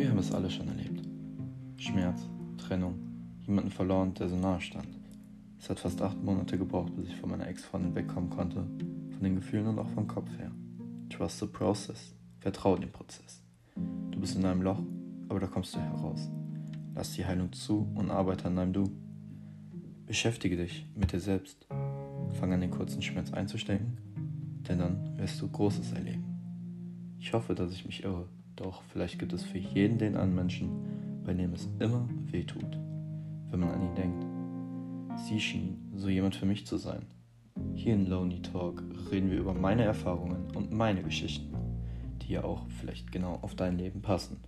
Wir haben es alle schon erlebt. Schmerz, Trennung, jemanden verloren, der so nahe stand. Es hat fast acht Monate gebraucht, bis ich von meiner Ex-Freundin wegkommen konnte, von den Gefühlen und auch vom Kopf her. Trust the process. Vertraue dem Prozess. Du bist in einem Loch, aber da kommst du heraus. Lass die Heilung zu und arbeite an deinem Du. Beschäftige dich mit dir selbst. Fang an, den kurzen Schmerz einzustecken, denn dann wirst du Großes erleben. Ich hoffe, dass ich mich irre, doch vielleicht gibt es für jeden den einen Menschen, bei dem es immer weh tut, wenn man an ihn denkt. Sie schien so jemand für mich zu sein. Hier in Lonely Talk reden wir über meine Erfahrungen und meine Geschichten, die ja auch vielleicht genau auf dein Leben passen.